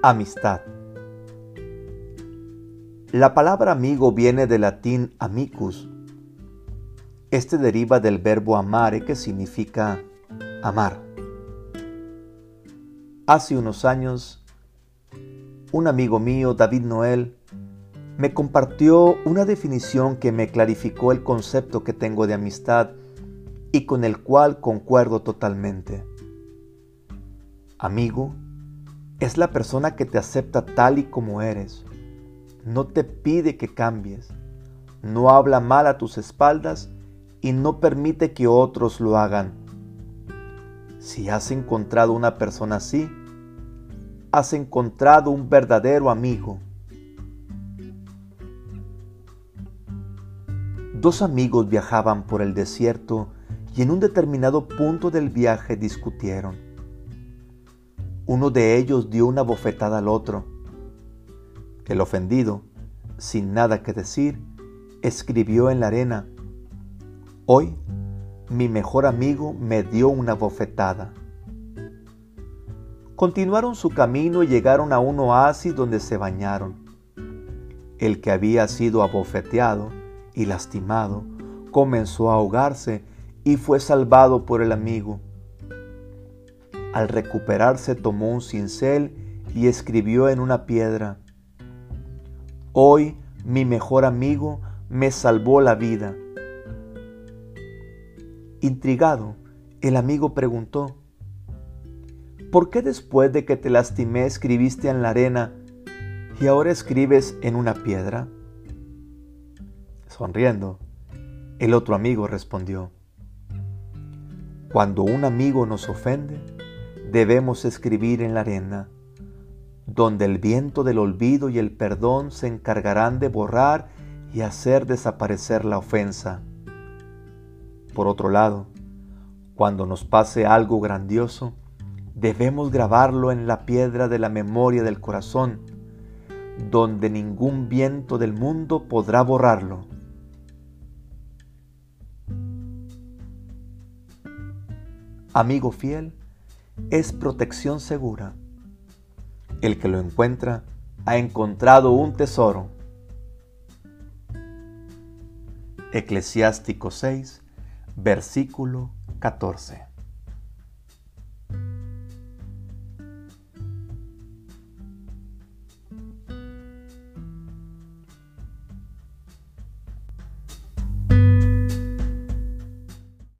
Amistad. La palabra amigo viene del latín amicus. Este deriva del verbo amare que significa amar. Hace unos años, un amigo mío, David Noel, me compartió una definición que me clarificó el concepto que tengo de amistad y con el cual concuerdo totalmente. Amigo es la persona que te acepta tal y como eres. No te pide que cambies. No habla mal a tus espaldas y no permite que otros lo hagan. Si has encontrado una persona así, has encontrado un verdadero amigo. Dos amigos viajaban por el desierto y en un determinado punto del viaje discutieron. Uno de ellos dio una bofetada al otro. El ofendido, sin nada que decir, escribió en la arena, Hoy mi mejor amigo me dio una bofetada. Continuaron su camino y llegaron a un oasis donde se bañaron. El que había sido abofeteado y lastimado comenzó a ahogarse y fue salvado por el amigo. Al recuperarse tomó un cincel y escribió en una piedra, Hoy mi mejor amigo me salvó la vida. Intrigado, el amigo preguntó, ¿por qué después de que te lastimé escribiste en la arena y ahora escribes en una piedra? Sonriendo, el otro amigo respondió, cuando un amigo nos ofende, debemos escribir en la arena, donde el viento del olvido y el perdón se encargarán de borrar y hacer desaparecer la ofensa. Por otro lado, cuando nos pase algo grandioso, debemos grabarlo en la piedra de la memoria del corazón, donde ningún viento del mundo podrá borrarlo. Amigo fiel, es protección segura. El que lo encuentra ha encontrado un tesoro. Eclesiástico 6, versículo 14.